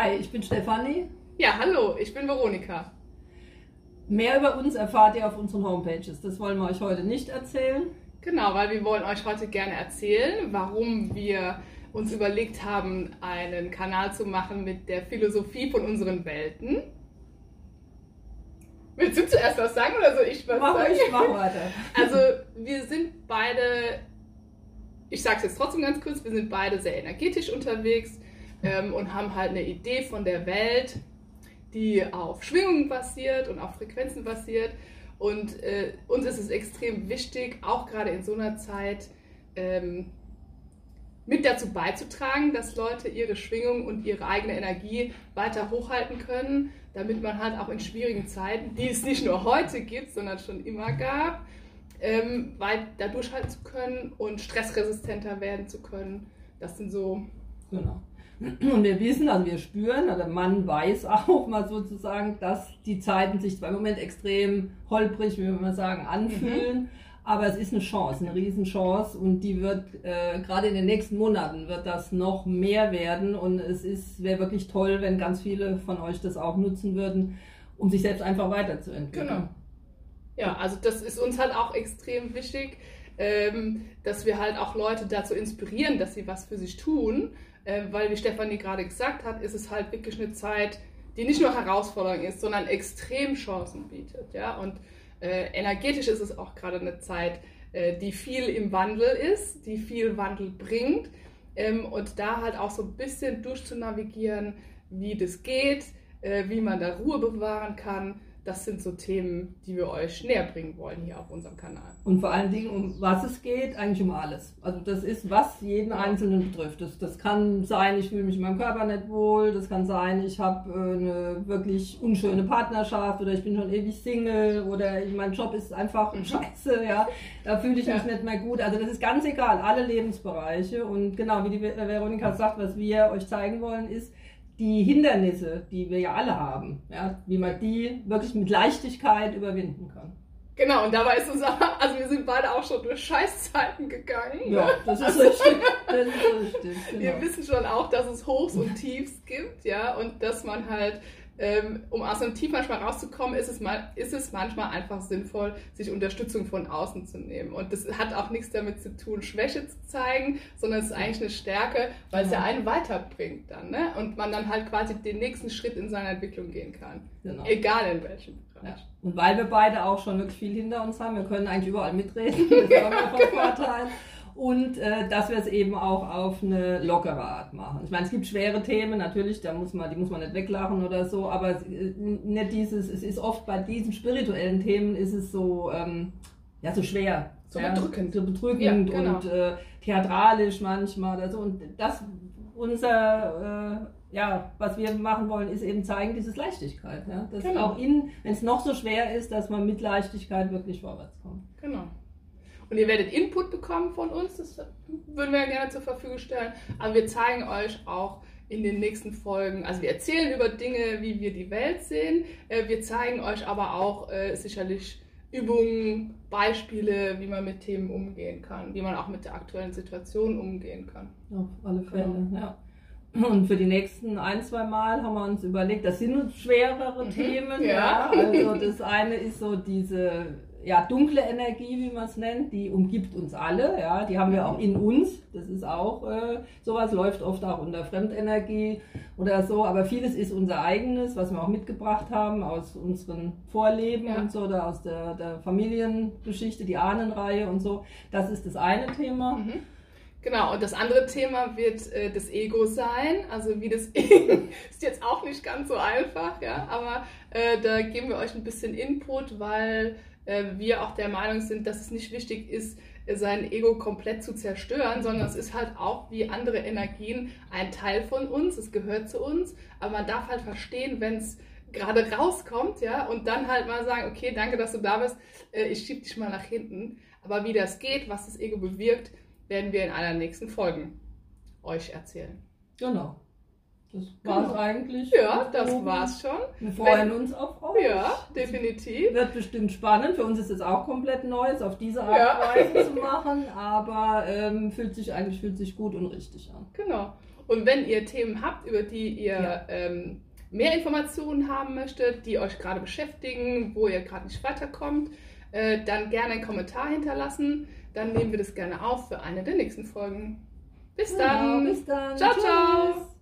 Hi, ich bin Stefanie. Ja, hallo, ich bin Veronika. Mehr über uns erfahrt ihr auf unseren Homepages. Das wollen wir euch heute nicht erzählen. Genau, weil wir wollen euch heute gerne erzählen, warum wir uns überlegt haben, einen Kanal zu machen mit der Philosophie von unseren Welten. Willst du zuerst was sagen oder soll ich was mach sagen? Ich mach weiter. Also wir sind beide, ich sage es jetzt trotzdem ganz kurz, wir sind beide sehr energetisch unterwegs ähm, und haben halt eine Idee von der Welt, die auf Schwingungen basiert und auf Frequenzen basiert. Und äh, uns ist es extrem wichtig, auch gerade in so einer Zeit, ähm, mit dazu beizutragen, dass Leute ihre Schwingung und ihre eigene Energie weiter hochhalten können, damit man halt auch in schwierigen Zeiten, die es nicht nur heute gibt, sondern schon immer gab, ähm, weiter durchhalten zu können und stressresistenter werden zu können. Das sind so. Genau. Und wir wissen, also wir spüren, oder man weiß auch mal sozusagen, dass die Zeiten sich zwar im Moment extrem holprig, wie wir mal sagen, anfühlen, mhm. aber es ist eine Chance, eine Riesenchance und die wird äh, gerade in den nächsten Monaten wird das noch mehr werden und es ist wäre wirklich toll, wenn ganz viele von euch das auch nutzen würden, um sich selbst einfach weiterzuentwickeln. Genau. Ja, also das ist uns halt auch extrem wichtig, ähm, dass wir halt auch Leute dazu inspirieren, dass sie was für sich tun äh, weil, wie Stefanie gerade gesagt hat, ist es halt wirklich eine Zeit, die nicht nur Herausforderung ist, sondern extrem Chancen bietet. Ja? Und äh, energetisch ist es auch gerade eine Zeit, äh, die viel im Wandel ist, die viel Wandel bringt. Ähm, und da halt auch so ein bisschen durchzunavigieren, wie das geht, äh, wie man da Ruhe bewahren kann das sind so Themen, die wir euch näher bringen wollen hier auf unserem Kanal. Und vor allen Dingen, um was es geht, eigentlich um alles. Also das ist, was jeden Einzelnen betrifft. Das, das kann sein, ich fühle mich in meinem Körper nicht wohl, das kann sein, ich habe äh, eine wirklich unschöne Partnerschaft oder ich bin schon ewig Single oder mein Job ist einfach mhm. scheiße, ja. Da fühle ich mich nicht mehr gut. Also das ist ganz egal, alle Lebensbereiche. Und genau, wie die Veronika sagt, was wir euch zeigen wollen, ist, die Hindernisse, die wir ja alle haben, ja, wie man die wirklich mit Leichtigkeit überwinden kann. Genau, und dabei ist es aber, also wir sind beide auch schon durch Scheißzeiten gegangen. Ja, das ist also, richtig. Das ist richtig genau. Wir wissen schon auch, dass es Hochs und Tiefs gibt, ja, und dass man halt um aus einem Tief manchmal rauszukommen, ist es, mal, ist es manchmal einfach sinnvoll, sich Unterstützung von außen zu nehmen. Und das hat auch nichts damit zu tun, Schwäche zu zeigen, sondern es ist eigentlich eine Stärke, weil es ja einen weiterbringt dann. Ne? Und man dann halt quasi den nächsten Schritt in seiner Entwicklung gehen kann. Genau. Egal in welchem Bereich. Ja. Und weil wir beide auch schon wirklich viel hinter uns haben, wir können eigentlich überall mitreden. Das ist auch von Vorteil und äh, dass wir es eben auch auf eine lockere Art machen. Ich meine, es gibt schwere Themen, natürlich, da muss man, die muss man nicht weglachen oder so, aber äh, nicht dieses, es ist oft bei diesen spirituellen Themen ist es so, ähm, ja, so schwer. So ja, bedrückend. So bedrückend ja, genau. und äh, theatralisch manchmal oder so. Und das, unser, äh, ja, was wir machen wollen, ist eben zeigen, dieses Leichtigkeit. Ja? Dass genau. auch in, wenn es noch so schwer ist, dass man mit Leichtigkeit wirklich vorwärts kommt. Und ihr werdet Input bekommen von uns, das würden wir gerne zur Verfügung stellen. Aber wir zeigen euch auch in den nächsten Folgen, also wir erzählen über Dinge, wie wir die Welt sehen. Äh, wir zeigen euch aber auch äh, sicherlich Übungen, Beispiele, wie man mit Themen umgehen kann, wie man auch mit der aktuellen Situation umgehen kann. Auf alle Fälle, genau. ja. Und für die nächsten ein, zwei Mal haben wir uns überlegt, das sind schwerere mhm. Themen. Ja. ja. Also das eine ist so diese ja, dunkle Energie, wie man es nennt, die umgibt uns alle. Ja, die haben wir auch in uns. Das ist auch äh, sowas, läuft oft auch unter Fremdenergie oder so. Aber vieles ist unser eigenes, was wir auch mitgebracht haben aus unseren Vorleben ja. und so, oder aus der, der, Familiengeschichte, die Ahnenreihe und so. Das ist das eine Thema. Mhm. Genau, und das andere Thema wird äh, das Ego sein. Also wie das ist jetzt auch nicht ganz so einfach, ja, aber äh, da geben wir euch ein bisschen Input, weil äh, wir auch der Meinung sind, dass es nicht wichtig ist, sein Ego komplett zu zerstören, sondern es ist halt auch wie andere Energien ein Teil von uns, es gehört zu uns, aber man darf halt verstehen, wenn es gerade rauskommt, ja, und dann halt mal sagen, okay, danke, dass du da bist, äh, ich schieb dich mal nach hinten. Aber wie das geht, was das Ego bewirkt, werden wir in einer nächsten Folge euch erzählen. Genau. Das war es genau. eigentlich. Ja, das war's schon. Wir freuen Wenn, uns auf euch. Ja, definitiv. Wird bestimmt spannend. Für uns ist es auch komplett Neues, auf diese Art und ja. Weise zu machen, aber ähm, fühlt sich eigentlich fühlt sich gut und richtig an. Genau. Und wenn ihr Themen habt, über die ihr Ja. ähm, mehr Informationen haben möchtet, die euch gerade beschäftigen, wo ihr gerade nicht weiterkommt, äh, dann gerne einen Kommentar hinterlassen dann nehmen wir das gerne auf für eine der nächsten Folgen. Bis genau, dann. Bis dann. Ciao, Tschüss. ciao.